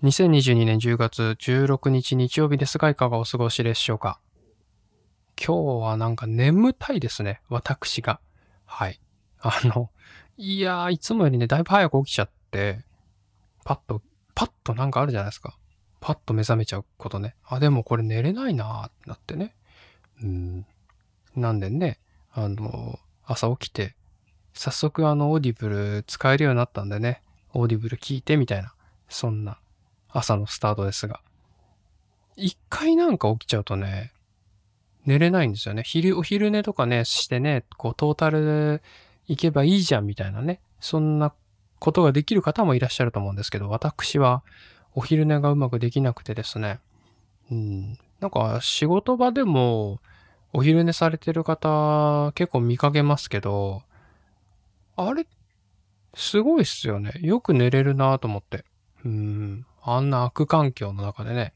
2022年10月16日日曜日ですが、いかがお過ごしでしょうか？今日はなんか眠たいですね、私が。はい。あの、いやー、いつもよりね、だいぶ早く起きちゃって、パッと、パッとなんかあるじゃないですか。パッと目覚めちゃうことね。あ、でもこれ寝れないなーってなってね。うん。なんでね、あの、朝起きて、早速あの、 Audible 使えるようになったんでね、Audible 聞いてみたいな、そんな朝のスタートですが。一回なんか起きちゃうとね、寝れないんですよね。昼、お昼寝とかね、してね、こう、トータル行けばいいじゃんみたいなね。そんなことができる方もいらっしゃると思うんですけど、私はお昼寝がうまくできなくてですね。うん。なんか仕事場でもお昼寝されてる方結構見かけますけど、あれ、すごいっすよね。よく寝れるなと思って。うん。あんな悪環境の中でね。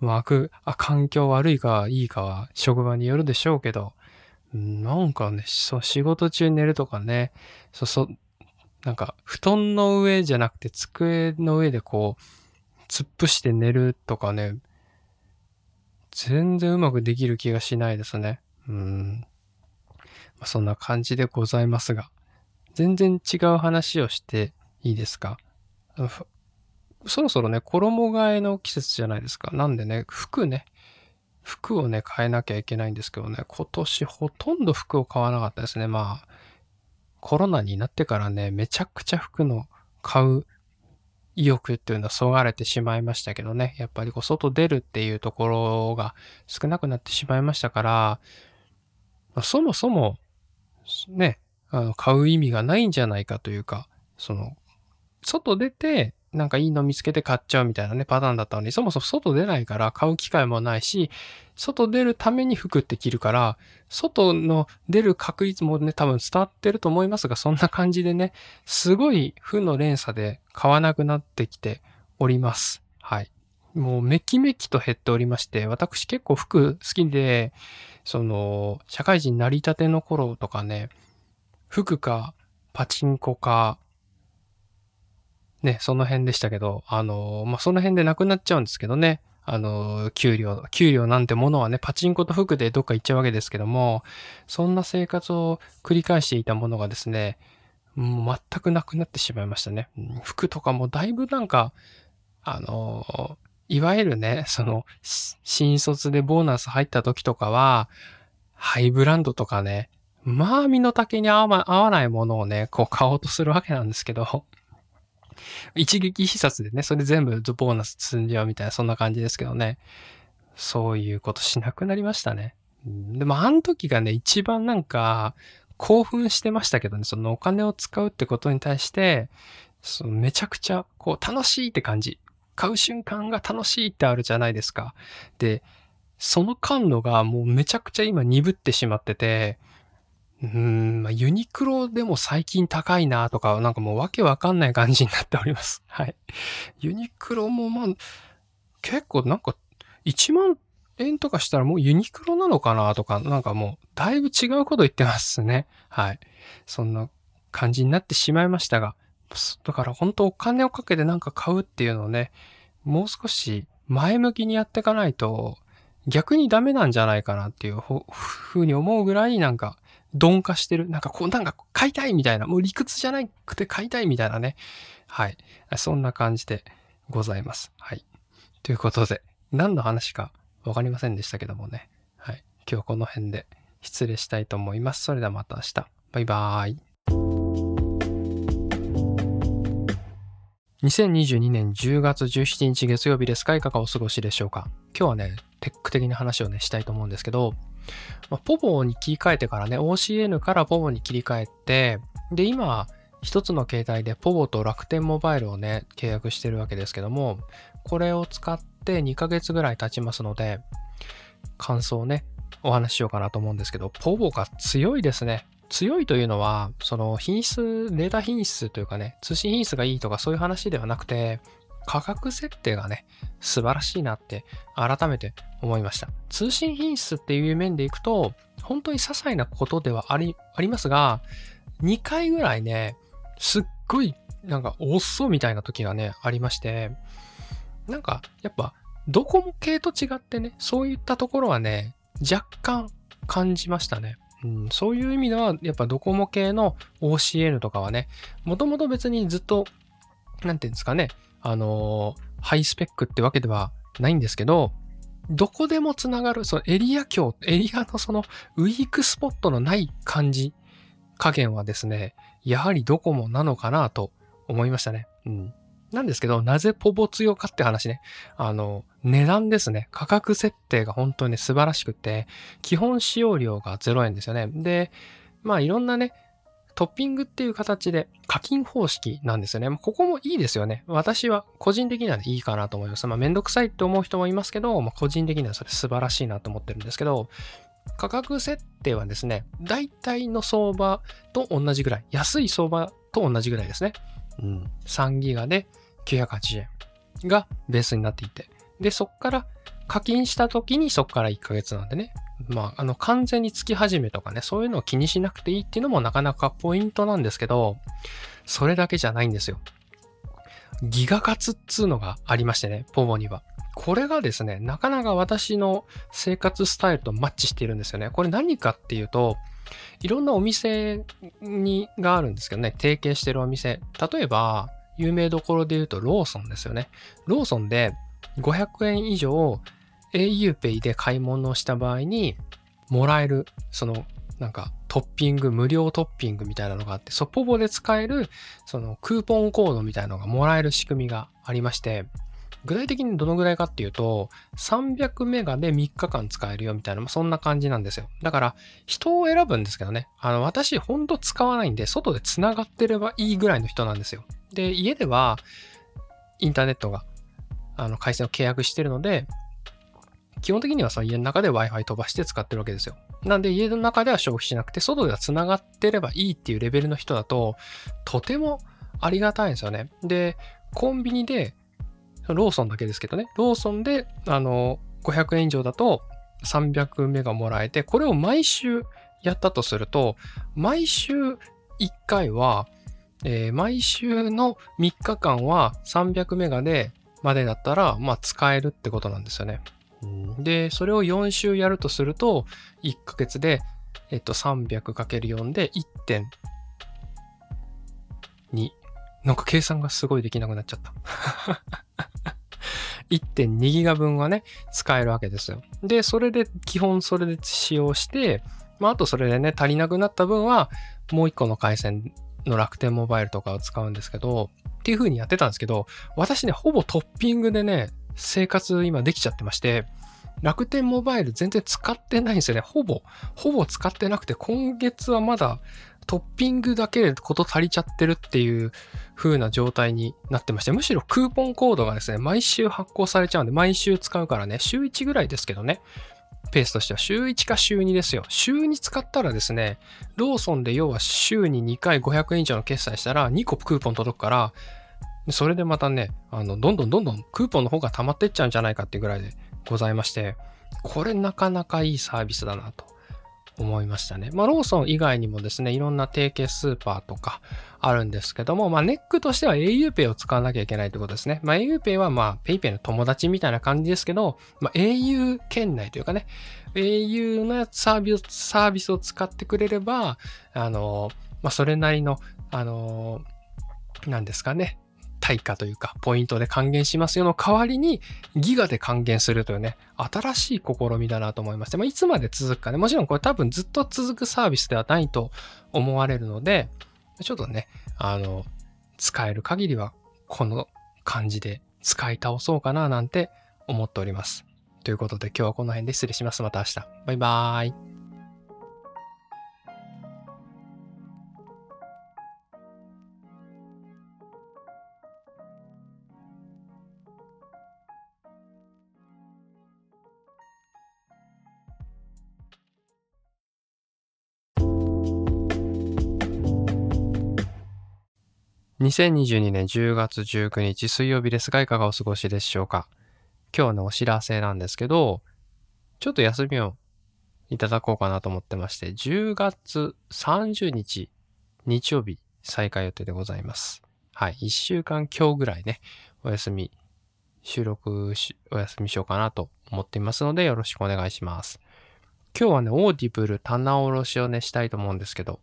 まあ、悪、あ、環境悪いかいいかは職場によるでしょうけど、なんかね、そう、仕事中寝るとかね、そうそう、なんか、布団の上じゃなくて机の上でこう、突っ伏して寝るとかね、全然うまくできる気がしないですね。うん。まあ、そんな感じでございますが、全然違う話をしていいですか？そろそろね、衣替えの季節じゃないですか。なんでね、服ね、服をね、変えなきゃいけないんですけどね、今年ほとんど服を買わなかったですね。まあ、コロナになってからね、めちゃくちゃ服の買う意欲っていうのはそがれてしまいましたけどね、やっぱりこう外出るっていうところが少なくなってしまいましたから、そもそも、ね、あの買う意味がないんじゃないかというか、その、外出て、なんかいいの見つけて買っちゃうみたいなね、パターンだったのに、そもそも外出ないから買う機会もないし、外出るために服って着るから、外の出る確率もね、多分伝わってると思いますが、そんな感じでね、すごい負の連鎖で買わなくなってきております。はい。もうめきめきと減っておりまして、私結構服好きで、その、社会人成り立ての頃とかね、服かパチンコかね、その辺でしたけど、あの、まあ、その辺でなくなっちゃうんですけどね。あの、給料、給料なんてものはね、パチンコと服でどっか行っちゃうわけですけども、そんな生活を繰り返していたものがですね、もう全くなくなってしまいましたね。服とかもだいぶなんか、あの、いわゆるね、その、新卒でボーナス入った時とかは、ハイブランドとかね、まあ身の丈に合わないものをね、こう買おうとするわけなんですけど、一撃必殺でね、それ全部ボーナス積んじゃうみたいな、そんな感じですけどね。そういうことしなくなりましたね。でも、あの時がね、一番なんか、興奮してましたけどね、そのお金を使うってことに対して、そのめちゃくちゃ、こう、楽しいって感じ。買う瞬間が楽しいってあるじゃないですか。で、その感度がもうめちゃくちゃ今鈍ってしまってて、うん、まあ、ユニクロでも最近高いなとか、なんかもうわけわかんない感じになっております。はい。ユニクロもまあ、結構なんか1万円とかしたらもうユニクロなのかなとか、なんかもうだいぶ違うこと言ってますね。はい。そんな感じになってしまいましたが、だから本当お金をかけてなんか買うっていうのをね、もう少し前向きにやっていかないと逆にダメなんじゃないかなっていうふうに思うぐらいなんか鈍化してる？なんかこう、なんか買いたいみたいな、もう理屈じゃなくて買いたいみたいなね。はい。そんな感じでございます。はい。ということで、何の話かわかりませんでしたけどもね。はい。今日はこの辺で失礼したいと思います。それではまた明日。バイバーイ。2022年10月17日月曜日ですいかがお過ごしでしょうか？今日はね、テック的な話をね、したいと思うんですけど、まあ、ポボに切り替えてからね、OCN からポボに切り替えて、で、今、一つの携帯でポボと楽天モバイルをね、契約してるわけですけども、これを使って2ヶ月ぐらい経ちますので、感想をね、お話ししようかなと思うんですけど、ポボが強いですね。強いというのは、その品質、データ品質というかね、通信品質がいいとかそういう話ではなくて、価格設定がね、素晴らしいなって改めて思いました。通信品質っていう面でいくと、本当に些細なことではありありますが、2回ぐらいね、すっごい、なんか、遅みたいな時がね、ありまして、なんか、やっぱ、ドコモ系と違ってね、そういったところはね、若干感じましたね。うん、そういう意味では、やっぱドコモ系の OCN とかはね、もともと別にずっと、なんていうんですかね、あのー、ハイスペックってわけではないんですけど、どこでもつながる、そのエリア境、エリアのそのウィークスポットのない感じ、加減はですね、やはりドコモなのかなと思いましたね。うん。なんですけど、なぜポボ強かって話ね。あの、値段ですね。価格設定が本当に、ね、素晴らしくて、基本使用料が0円ですよね。で、まあいろんなね、トッピングっていう形で課金方式なんですよね。ここもいいですよね。私は個人的にはいいかなと思います。まあめんどくさいって思う人もいますけど、まあ、個人的にはそれ素晴らしいなと思ってるんですけど、価格設定はですね、大体の相場と同じぐらい、安い相場と同じぐらいですね。うん、3ギガで980円がベースになっていて、で、そっから課金した時にそっから1ヶ月なんでね、まあ、あの、完全に月始めとかね、そういうのを気にしなくていいっていうのもなかなかポイントなんですけど、それだけじゃないんですよ。ギガ活っつうのがありましてね、ポボには。これがですね、なかなか私の生活スタイルとマッチしているんですよね。これ何かっていうと、いろんなお店にがあるんですけどね、提携してるお店。例えば、有名どころで言うとローソンですよね。ローソンで500円以上 auPay で買い物をした場合にもらえる、そのなんかトッピング、無料トッピングみたいなのがあって、そポボで使えるそのクーポンコードみたいなのがもらえる仕組みがありまして、具体的にどのぐらいかっていうと、300メガで3日間使えるよみたいな、そんな感じなんですよ。だから、人を選ぶんですけどね。あの、私、ほんと使わないんで、外で繋がってればいいぐらいの人なんですよ。で、家では、インターネットが、あの、回線を契約してるので、基本的にはその家の中で Wi-Fi 飛ばして使ってるわけですよ。なんで家の中では消費しなくて、外では繋がってればいいっていうレベルの人だと、とてもありがたいんですよね。で、コンビニでローソンだけですけどね、ローソンで、あの、500円以上だと300メガもらえて、これを毎週やったとすると、毎週1回は、えー、毎週の3日間は300メガでまでだったら、まあ使えるってことなんですよね。で、それを4週やるとすると、1ヶ月で、えっと、300×4 で1.2。なんか計算がすごいできなくなっちゃった。1.2ギガ分はね、使えるわけですよ。で、それで、基本それで使用して、まあ、あとそれでね、足りなくなった分は、もう一個の回線の楽天モバイルとかを使うんですけど、っていう風にやってたんですけど、私ね、ほぼトッピングでね、生活今できちゃってまして、楽天モバイル全然使ってないんですよね。ほぼ、ほぼ使ってなくて、今月はまだトッピングだけでこと足りちゃってるっていう風な状態になってまして、むしろクーポンコードがですね、毎週発行されちゃうんで、毎週使うからね、週1ぐらいですけどね、ペースとしては週1か週2ですよ。週2使ったらですね、ローソンで要は週に2回500円以上の決済したら2個クーポン届くから、それでまたね、あの、どんどんどんどんクーポンの方が溜まってっちゃうんじゃないかっていうぐらいでございまして、これなかなかいいサービスだなと思いましたね。まあ、ローソン以外にもですね、いろんな提携スーパーとかあるんですけども、まあ、ネックとしては auPay を使わなきゃいけないってことですね。まあ、auPay はまあ、PayPay の友達みたいな感じですけど、まあ、au 圏内というかね、au のサービス、サービスを使ってくれれば、あの、まあ、それなりの、あの、なんですかね、対価というか、ポイントで還元しますよの代わりに、ギガで還元するというね、新しい試みだなと思いまして、まあ、いつまで続くかね、もちろんこれ多分ずっと続くサービスではないと思われるので、ちょっとね、あの、使える限りは、この感じで使い倒そうかななんて思っております。ということで今日はこの辺で失礼します。また明日。バイバーイ。2022年10月19日水曜日ですがいかがお過ごしでしょうか？今日のお知らせなんですけど、ちょっと休みをいただこうかなと思ってまして、10月30日日曜日再開予定でございます。はい。1週間今日ぐらいね、お休み、収録し、お休みしようかなと思っていますので、よろしくお願いします。今日はね、 Audible 棚卸しをね、したいと思うんですけど、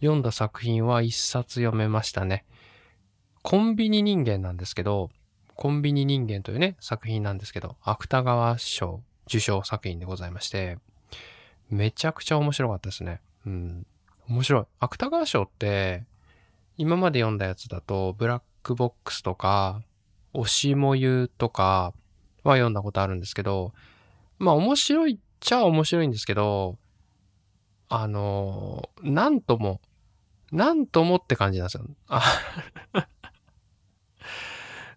読んだ作品は一冊読めましたね。コンビニ人間なんですけど、コンビニ人間というね、作品なんですけど、芥川賞受賞作品でございまして、めちゃくちゃ面白かったですね。うん。面白い。芥川賞って、今まで読んだやつだと、ブラックボックスとか、押しもゆとかは読んだことあるんですけど、まあ面白いっちゃ面白いんですけど、あの、なんとも、なんともって感じなんですよ。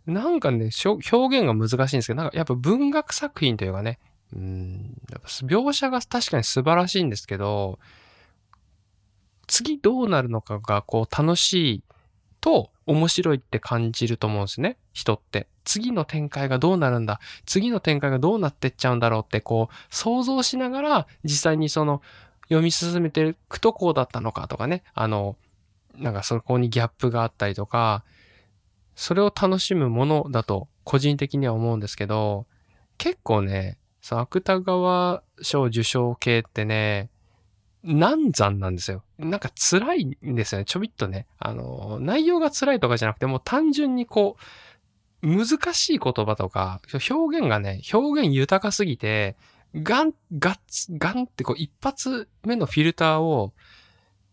なんかね、表現が難しいんですけど、なんかやっぱ文学作品というかね、うん、やっぱ描写が確かに素晴らしいんですけど、次どうなるのかがこう楽しいと面白いって感じると思うんですね。人って。次の展開がどうなるんだ次の展開がどうなってっちゃうんだろうってこう想像しながら実際にその読み進めていくとこうだったのかとかね。あの、なんかそこにギャップがあったりとか、それを楽しむものだと個人的には思うんですけど、結構ね、その芥川賞受賞系ってね、難産なんですよ。なんか辛いんですよね。ちょびっとね。あの、内容が辛いとかじゃなくて、もう単純にこう、難しい言葉とか、表現がね、表現豊かすぎて、ガン、ガッツ、ガンってこう一発目のフィルターを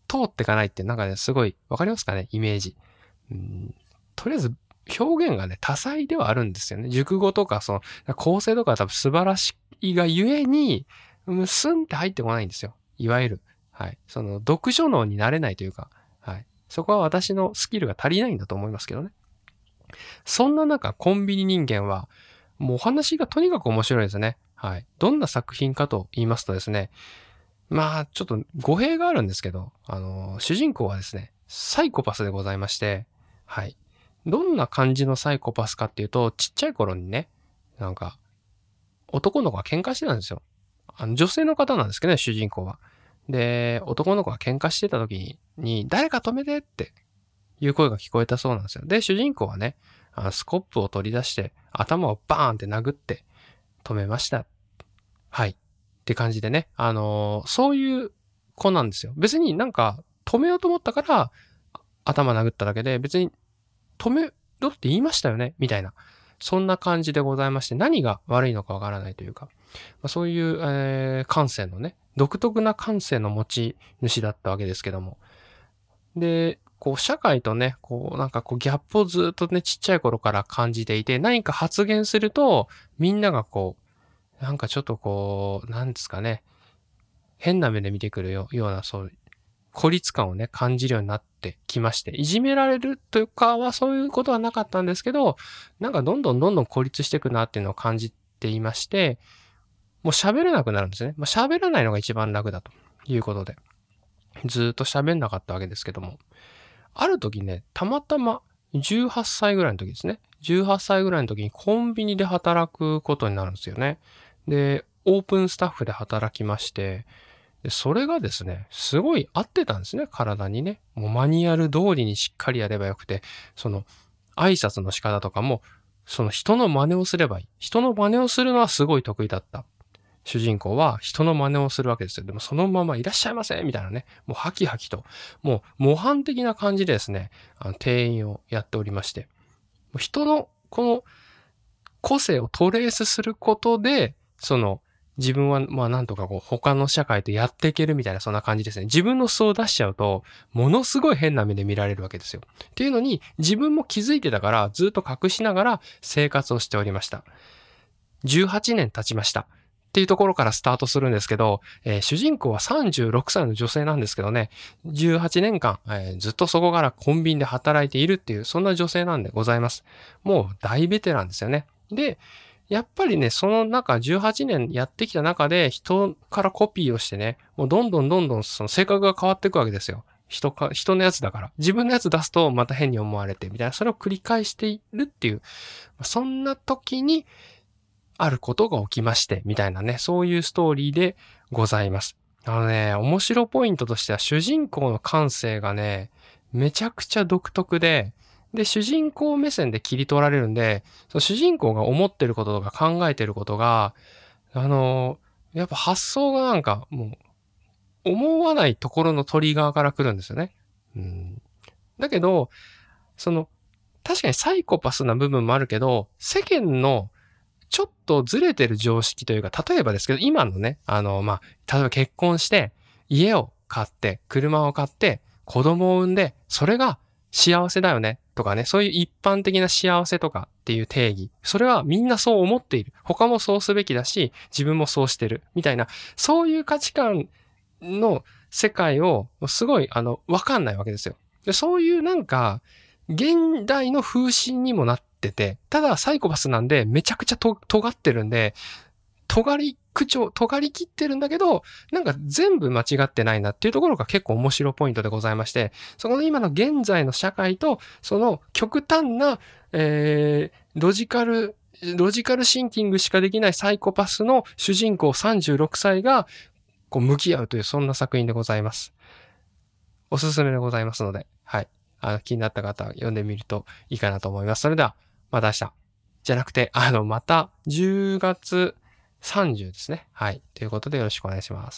通っていかないってなんかね、すごい、わかりますかね？イメージ。うんとりあえず、表現がね、多彩ではあるんですよね。熟語とか、その、構成とか多分素晴らしいがゆえに、スンって入ってこないんですよ。いわゆる。はい。その、読書脳になれないというか、はい。そこは私のスキルが足りないんだと思いますけどね。そんな中、コンビニ人間は、もうお話がとにかく面白いですね。はい。どんな作品かと言いますとですね、まあ、ちょっと語弊があるんですけど、あの、主人公はですね、サイコパスでございまして、はい。どんな感じのサイコパスかっていうと、ちっちゃい頃にね、なんか、男の子が喧嘩してたんですよ。あの、女性の方なんですけどね、主人公は。で、男の子が喧嘩してた時に、誰か止めてっていう声が聞こえたそうなんですよ。で、主人公はね、あのスコップを取り出して、頭をバーンって殴って止めました。はい。って感じでね、あのー、そういう子なんですよ。別になんか止めようと思ったから頭殴っただけで、別に止めろって言いましたよね？みたいな。そんな感じでございまして、何が悪いのかわからないというか、ま、そういう、えー、感性のね、独特な感性の持ち主だったわけですけども。で、こう、社会とね、こう、なんかこう、ギャップをずっとね、ちっちゃい頃から感じていて、何か発言すると、みんながこう、なんかちょっとこう、なんですかね、変な目で見てくるような、そう、孤立感をね、感じるようになってきまして、いじめられるというかはそういうことはなかったんですけど、なんかどんどんどんどん孤立していくなっていうのを感じていまして、もう喋れなくなるんですね。まあ、喋らないのが一番楽だということで。ずっと喋んなかったわけですけども。ある時ね、たまたま18歳ぐらいの時ですね。18歳ぐらいの時にコンビニで働くことになるんですよね。で、オープンスタッフで働きまして、でそれがですね、すごい合ってたんですね、体にね。もうマニュアル通りにしっかりやればよくて、その挨拶の仕方とかも、その人の真似をすればいい。人の真似をするのはすごい得意だった。主人公は人の真似をするわけですよ。でもそのままいらっしゃいませみたいなね、もうハキハキと、もう模範的な感じでですね、あの店員をやっておりまして、人のこの個性をトレースすることで、その自分はまあなんとかこう他の社会とやっていけるみたいなそんな感じですね。自分の素を出しちゃうと、ものすごい変な目で見られるわけですよ。っていうのに自分も気づいてたからずっと隠しながら生活をしておりました。18年経ちました。っていうところからスタートするんですけど、えー、主人公は36歳の女性なんですけどね、18年間、えー、ずっとそこからコンビニで働いているっていう、そんな女性なんでございます。もう大ベテランですよね。で、やっぱりね、その中、18年やってきた中で、人からコピーをしてね、もうどんどんどんどんその性格が変わっていくわけですよ。人か、人のやつだから。自分のやつ出すとまた変に思われて、みたいな、それを繰り返しているっていう、そんな時に、あることが起きまして、みたいなね、そういうストーリーでございます。あのね、面白ポイントとしては主人公の感性がね、めちゃくちゃ独特で、で、主人公目線で切り取られるんで、その主人公が思ってることとか考えてることが、あの、やっぱ発想がなんかもう、思わないところのトリガーから来るんですよね。うん。だけど、その、確かにサイコパスな部分もあるけど、世間のちょっとずれてる常識というか、例えばですけど、今のね、あの、まあ、例えば結婚して、家を買って、車を買って、子供を産んで、それが幸せだよねとかね、そういう一般的な幸せとかっていう定義。それはみんなそう思っている。他もそうすべきだし、自分もそうしてる。みたいな、そういう価値観の世界をすごい、あの、わかんないわけですよ。でそういうなんか、現代の風刺にもなってて、ただサイコパスなんでめちゃくちゃと尖ってるんで、尖り口調、尖り切ってるんだけど、なんか全部間違ってないなっていうところが結構面白ポイントでございまして、そこの今の現在の社会と、その極端な、えー、ロジカル、ロジカルシンキングしかできないサイコパスの主人公36歳が、こう向き合うというそんな作品でございます。おすすめでございますので、はい。あの、気になった方は読んでみるといいかなと思います。それでは、また明日。じゃなくて、あの、また10月30ですね。はい。ということでよろしくお願いします。